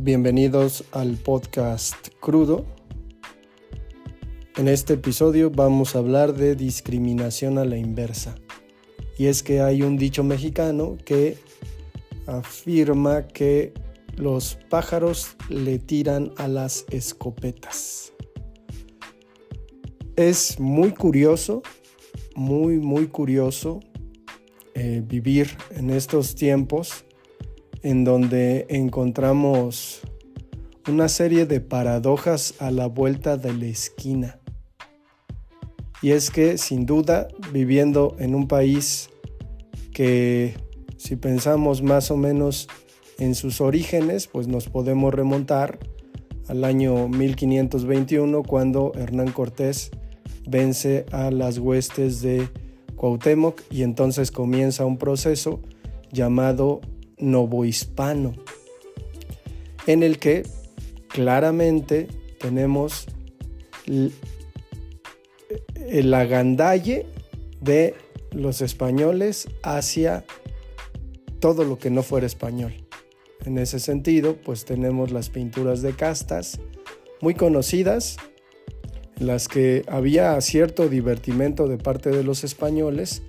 Bienvenidos al podcast Crudo. En este episodio vamos a hablar de discriminación a la inversa. Y es que hay un dicho mexicano que afirma que los pájaros le tiran a las escopetas. Es muy curioso, muy, muy curioso eh, vivir en estos tiempos en donde encontramos una serie de paradojas a la vuelta de la esquina. Y es que sin duda viviendo en un país que si pensamos más o menos en sus orígenes, pues nos podemos remontar al año 1521 cuando Hernán Cortés vence a las huestes de Cuauhtémoc y entonces comienza un proceso llamado novohispano, en el que claramente tenemos el agandalle de los españoles hacia todo lo que no fuera español. En ese sentido, pues tenemos las pinturas de castas muy conocidas, en las que había cierto divertimento de parte de los españoles,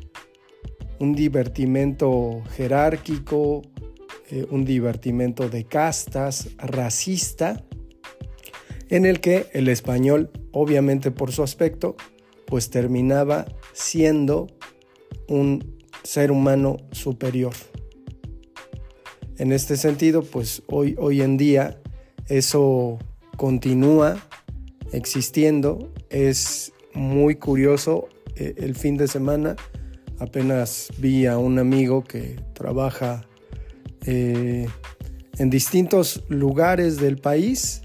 un divertimento jerárquico, eh, un divertimento de castas, racista, en el que el español, obviamente por su aspecto, pues terminaba siendo un ser humano superior. En este sentido, pues hoy, hoy en día eso continúa existiendo. Es muy curioso. Eh, el fin de semana apenas vi a un amigo que trabaja eh, en distintos lugares del país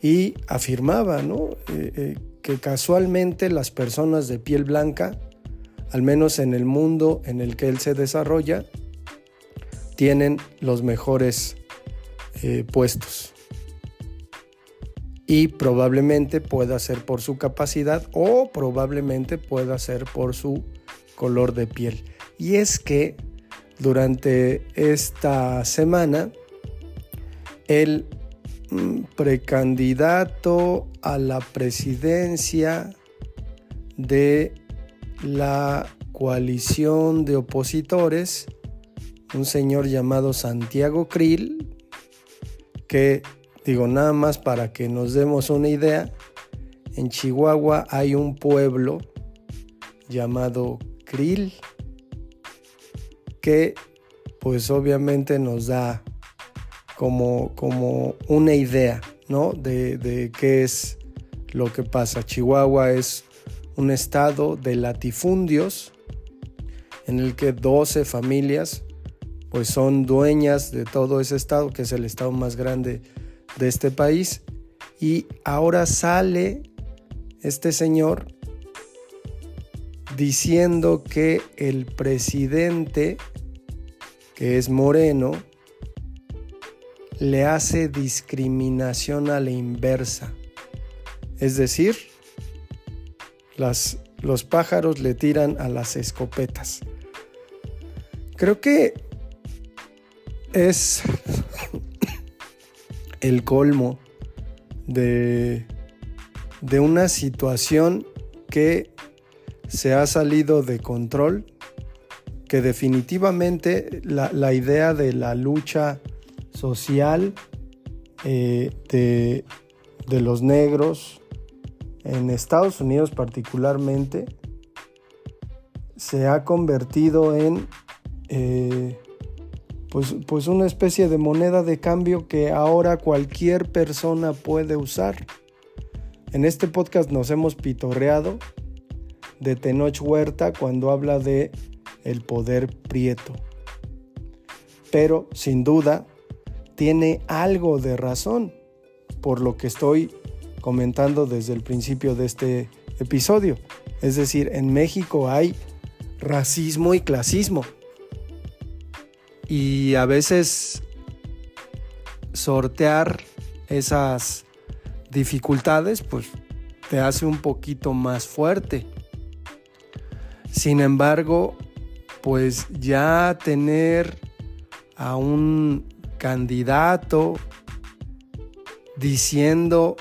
y afirmaba eh, que casualmente las personas de piel blanca, al menos en el mundo en el que él se desarrolla, tienen los mejores eh, puestos. Y probablemente pueda ser por su capacidad o probablemente pueda ser por su color de piel. Y es que durante esta semana el mm, precandidato a la presidencia de la coalición de opositores un señor llamado Santiago Krill, que digo nada más para que nos demos una idea, en Chihuahua hay un pueblo llamado Krill que pues obviamente nos da como, como una idea ¿no? de, de qué es lo que pasa. Chihuahua es un estado de latifundios en el que 12 familias pues son dueñas de todo ese estado, que es el estado más grande de este país. Y ahora sale este señor diciendo que el presidente, que es moreno, le hace discriminación a la inversa. Es decir, las, los pájaros le tiran a las escopetas. Creo que es el colmo de, de una situación que se ha salido de control, que definitivamente la, idea de la lucha social eh, de, los negros en Estados Unidos particularmente se ha convertido en eh, pues, pues, una especie de moneda de cambio que ahora cualquier persona puede usar. En este podcast nos hemos pitorreado de Tenoch Huerta cuando habla de el poder prieto. Pero sin duda tiene algo de razón por lo que estoy comentando desde el principio de este episodio. Es decir, en México hay racismo y clasismo y a veces sortear esas dificultades pues te hace un poquito más fuerte. Sin embargo, pues ya tener a un candidato diciendo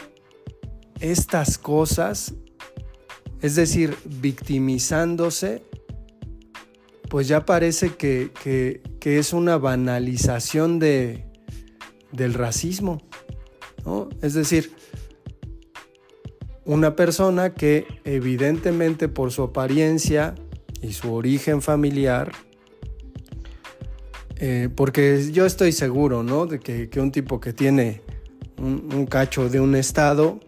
estas cosas, es decir, victimizándose, pues ya parece que, es una banalización de, del racismo. Es decir, una persona que evidentemente por su apariencia y su origen familiar, eh, porque yo estoy seguro, ¿no? De que, un tipo que tiene un, cacho de un estado,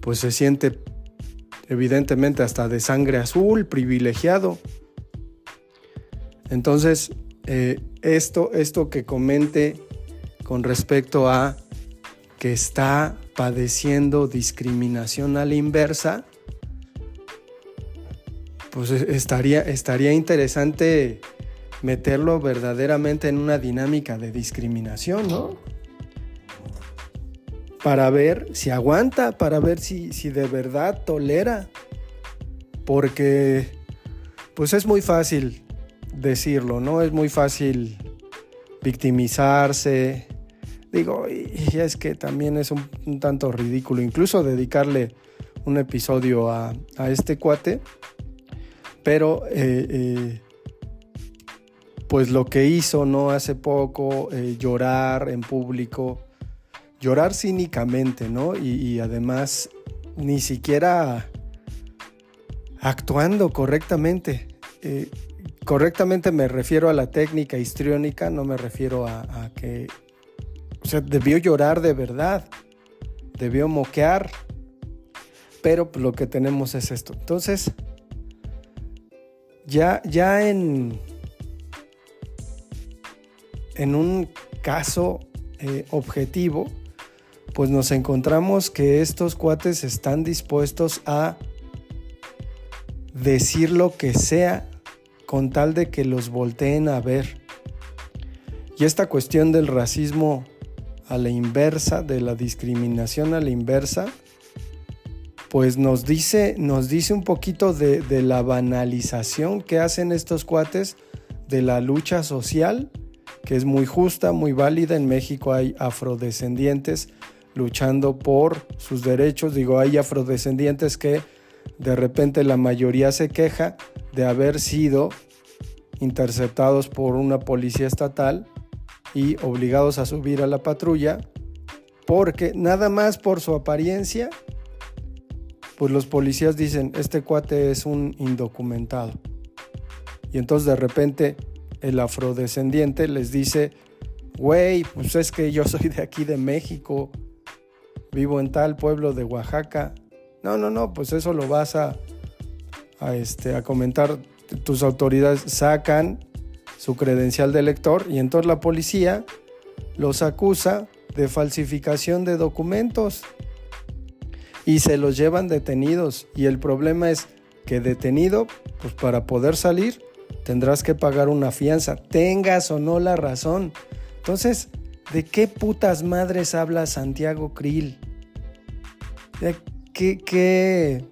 pues se siente evidentemente hasta de sangre azul, privilegiado. Entonces, eh, esto, esto que comente con respecto a que está padeciendo discriminación a la inversa, pues estaría, estaría interesante meterlo verdaderamente en una dinámica de discriminación, ¿no? Para ver si aguanta, para ver si, si de verdad tolera. Porque, pues es muy fácil decirlo, ¿no? Es muy fácil victimizarse. Digo, y es que también es un, tanto ridículo, incluso dedicarle un episodio a, a este cuate. Pero eh, eh, pues lo que hizo no hace poco, eh, llorar en público, llorar cínicamente, ¿no? Y, además ni siquiera actuando correctamente. Correctamente me refiero a la técnica histriónica, no me refiero a, que... O sea, debió llorar de verdad, debió moquear, pero lo que tenemos es esto. Entonces, ya, ya en en un caso eh, objetivo, pues nos encontramos que estos cuates están dispuestos a decir lo que sea con tal de que los volteen a ver. Y esta cuestión del racismo a la inversa, de la discriminación a la inversa, pues nos dice, nos dice un poquito de, de la banalización que hacen estos cuates de la lucha social que es muy justa, muy válida. En México hay afrodescendientes luchando por sus derechos. Digo, hay afrodescendientes que de repente la mayoría se queja de haber sido interceptados por una policía estatal y obligados a subir a la patrulla porque nada más por su apariencia, pues los policías dicen, este cuate es un indocumentado. Y entonces de repente el afrodescendiente les dice, güey, pues es que yo soy de aquí de México, vivo en tal pueblo de Oaxaca. No, no, no, pues eso lo vas a, a, este, a comentar. Tus autoridades sacan su credencial de lector y entonces la policía los acusa de falsificación de documentos y se los llevan detenidos. Y el problema es que detenido, pues para poder salir, tendrás que pagar una fianza, tengas o no la razón. Entonces, ¿de qué putas madres habla Santiago Krill? qué, qué,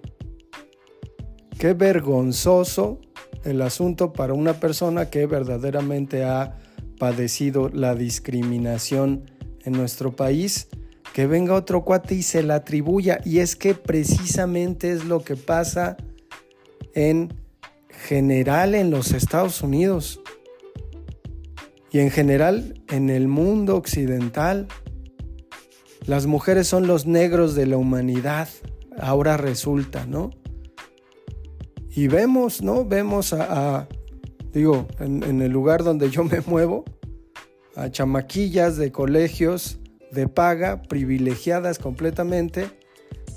qué vergonzoso el asunto para una persona que verdaderamente ha padecido la discriminación en nuestro país, que venga otro cuate y se la atribuya. Y es que precisamente es lo que pasa en general en los Estados Unidos y en general en el mundo occidental. Las mujeres son los negros de la humanidad, ahora resulta, ¿no? Y vemos, ¿no? Vemos a, digo, en, el lugar donde yo me muevo, a chamaquillas de colegios de paga, privilegiadas completamente,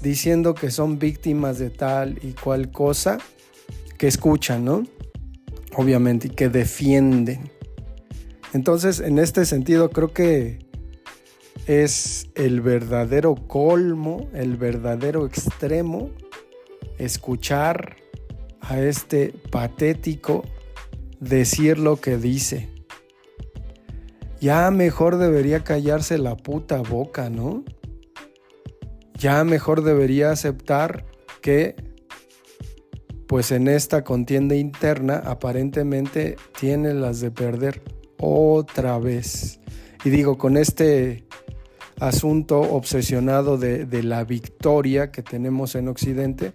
diciendo que son víctimas de tal y cual cosa que escuchan, ¿no? Obviamente, y que defienden. Entonces, en este sentido, creo que es el verdadero colmo, el verdadero extremo, escuchar a este patético decir lo que dice. Ya mejor debería callarse la puta boca, ¿no? Ya mejor debería aceptar que pues en esta contienda interna aparentemente tiene las de perder otra vez. Y digo, con este asunto obsesionado de, la victoria que tenemos en Occidente,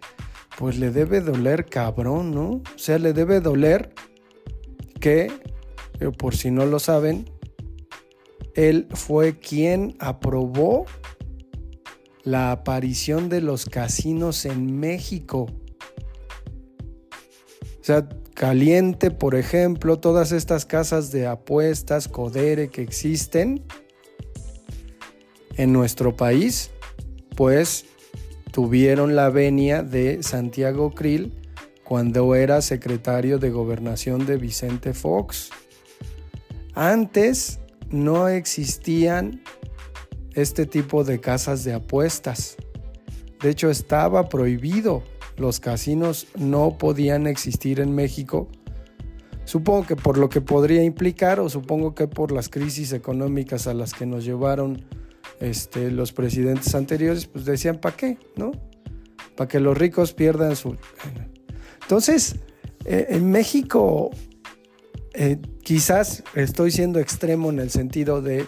pues le debe doler cabrón, ¿no? O sea, le debe doler que, eh, por si no lo saben, él fue quien aprobó la aparición de los casinos en México. O sea, Caliente, por ejemplo, todas estas casas de apuestas, Codere que existen en nuestro país, pues tuvieron la venia de Santiago Krill cuando era secretario de gobernación de Vicente Fox. Antes no existían este tipo de casas de apuestas. De hecho, estaba prohibido. Los casinos no podían existir en México. Supongo que por lo que podría implicar o supongo que por las crisis económicas a las que nos llevaron este, los presidentes anteriores, pues decían, ¿para qué? ¿No? Para que los ricos pierdan su... Entonces, eh, en México, eh, quizás estoy siendo extremo en el sentido de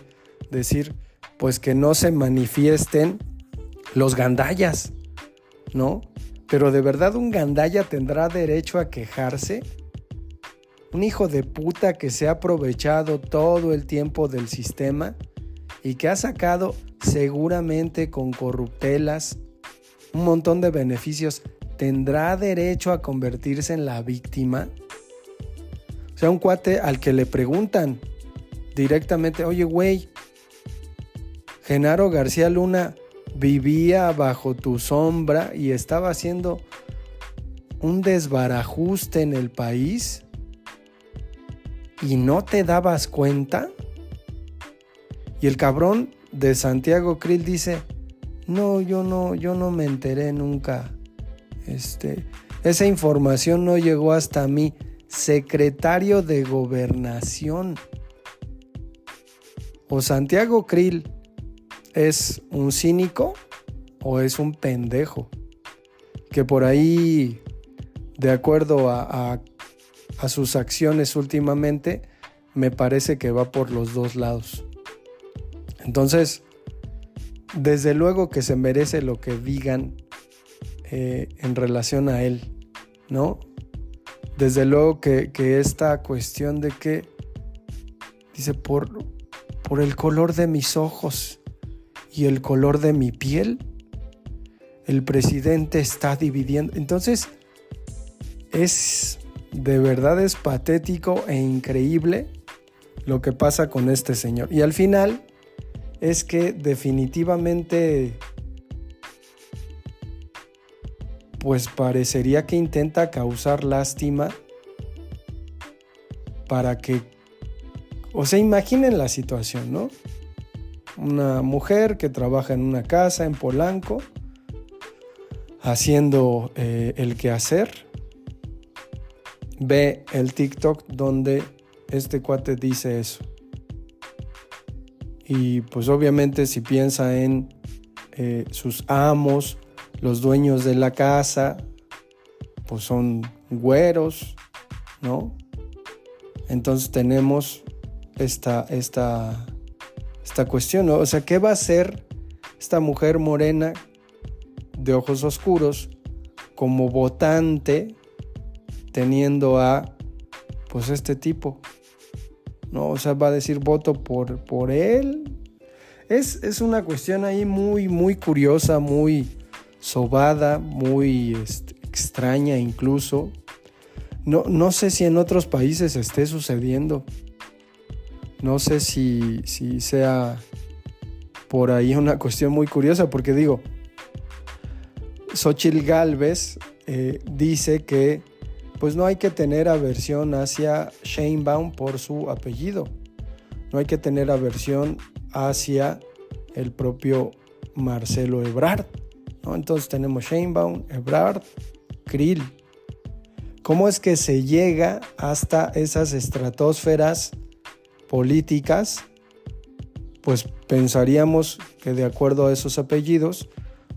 decir, pues que no se manifiesten los gandallas, ¿no? Pero de verdad un gandalla tendrá derecho a quejarse. Un hijo de puta que se ha aprovechado todo el tiempo del sistema y que ha sacado seguramente con corruptelas un montón de beneficios, ¿tendrá derecho a convertirse en la víctima? Sea, un cuate al que le preguntan directamente, oye, güey, Genaro García Luna vivía bajo tu sombra y estaba haciendo un desbarajuste en el país y no te dabas cuenta. Y el cabrón de Santiago Krill dice, no, yo no, yo no me enteré nunca. Este, esa información no llegó hasta mí, secretario de gobernación. O Santiago Krill es un cínico o es un pendejo. Que por ahí, de acuerdo a, a sus acciones últimamente, me parece que va por los dos lados. Entonces, desde luego que se merece lo que digan eh, en relación a él, ¿no? Desde luego que, esta cuestión de que, dice, por, por el color de mis ojos y el color de mi piel, el presidente está dividiendo. Entonces, es, de verdad es patético e increíble lo que pasa con este señor. Y al final, es que definitivamente pues parecería que intenta causar lástima para que, o sea, imaginen la situación, ¿no? Una mujer que trabaja en una casa en Polanco, haciendo eh, el quehacer, ve el TikTok donde este cuate dice eso. Y pues obviamente si piensa en eh, sus amos, los dueños de la casa, pues son güeros, ¿no? Entonces tenemos esta, esta, esta cuestión, ¿no? O sea, ¿qué va a hacer esta mujer morena de ojos oscuros como votante teniendo a pues este tipo? ¿no? O sea, va a decir voto por, por él. Es, una cuestión ahí muy, muy curiosa, muy sobada, muy este, extraña incluso. No, no, sé si en otros países esté sucediendo. No sé si, si sea por ahí una cuestión muy curiosa, porque digo, Xochitl Galvez eh, dice que pues no hay que tener aversión hacia Sheinbaum por su apellido. No hay que tener aversión hacia el propio Marcelo Ebrard. Entonces tenemos Sheinbaum, Ebrard, Krill. ¿Cómo es que se llega hasta esas estratosferas políticas? Pues pensaríamos que de acuerdo a esos apellidos,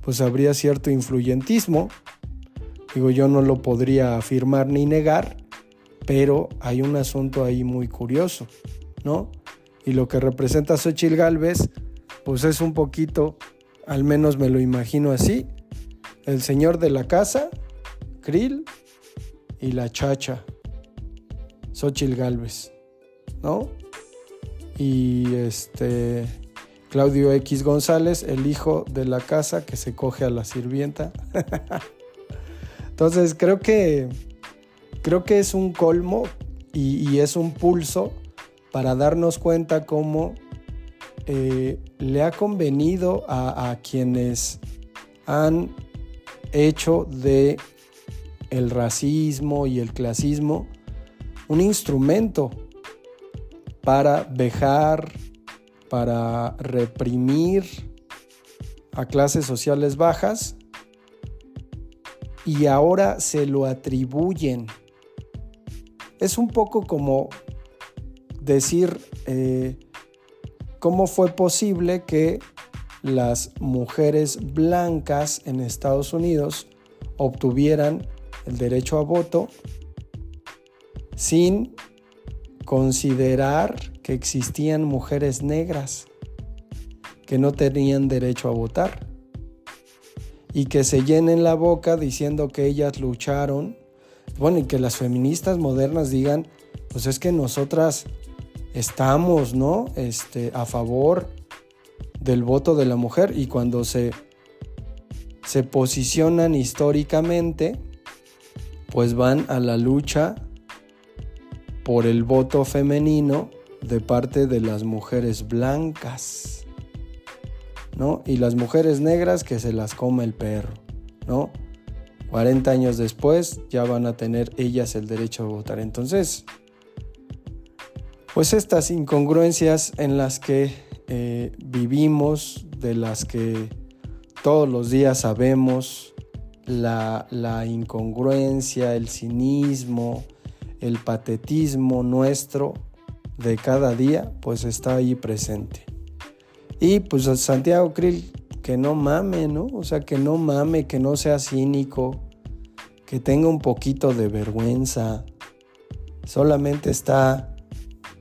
pues habría cierto influyentismo Digo, yo no lo podría afirmar ni negar, pero hay un asunto ahí muy curioso, ¿no? Y lo que representa Xochitl Galvez, pues es un poquito, al menos me lo imagino así, el señor de la casa, Krill y la chacha, Xochil Galvez, ¿no? Y este Claudio X González, el hijo de la casa que se coge a la sirvienta. Entonces creo que creo que es un colmo y, es un pulso para darnos cuenta cómo eh, le ha convenido a, quienes han hecho de el racismo y el clasismo un instrumento para dejar, para reprimir a clases sociales bajas y ahora se lo atribuyen. Es un poco como decir eh, cómo fue posible que las mujeres blancas en Estados Unidos obtuvieran el derecho a voto sin considerar que existían mujeres negras que no tenían derecho a votar y que se llenen la boca diciendo que ellas lucharon bueno, y que las feministas modernas digan, pues es que nosotras estamos, ¿no? Este, a favor del voto de la mujer y cuando se, se posicionan históricamente, pues van a la lucha por el voto femenino de parte de las mujeres blancas, ¿no? Y las mujeres negras que se las come el perro, ¿no? 40 años después ya van a tener ellas el derecho a votar. Entonces, pues estas incongruencias en las que eh, vivimos, de las que todos los días sabemos, la, la incongruencia, el cinismo, el patetismo nuestro de cada día, pues está ahí presente. Y pues Santiago Krill, que no mame, ¿no? O sea, que no mame, que no sea cínico, que tenga un poquito de vergüenza. Solamente está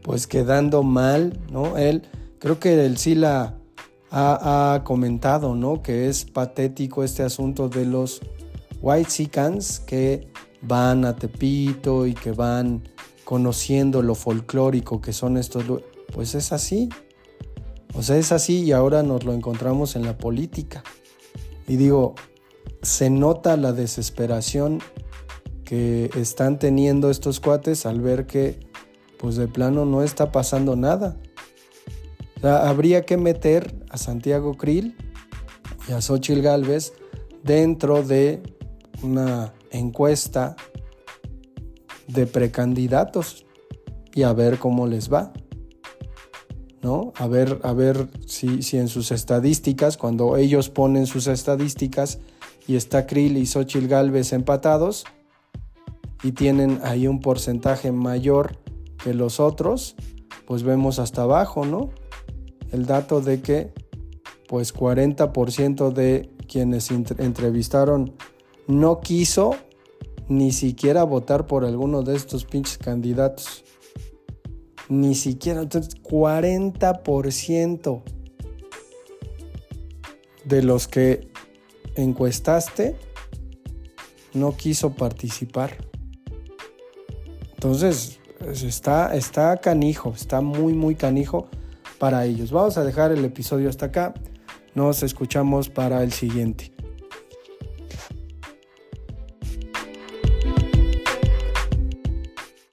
pues quedando mal, ¿no? Él, creo que él sí la ha, comentado, ¿no? Que es patético este asunto de los White Sicans que van a Tepito y que van conociendo lo folclórico que son estos. Pues es así. O sea, es así y ahora nos lo encontramos en la política. Y digo, se nota la desesperación que están teniendo estos cuates al ver que pues de plano no está pasando nada. habría que meter a Santiago Krill y a Xochil Gálvez dentro de una encuesta de precandidatos y a ver cómo les va. ¿No? A ver, a ver si, si en sus estadísticas, cuando ellos ponen sus estadísticas, y está Krill y Xochitl Galvez empatados y tienen ahí un porcentaje mayor que los otros, pues vemos hasta abajo, ¿no? El dato de que pues 40% de quienes entrevistaron no quiso ni siquiera votar por alguno de estos pinches candidatos. Ni siquiera, entonces 40% de los que encuestaste no quiso participar. Entonces, pues, está, está canijo, está muy, muy canijo para ellos. Vamos a dejar el episodio hasta acá. Nos escuchamos para el siguiente.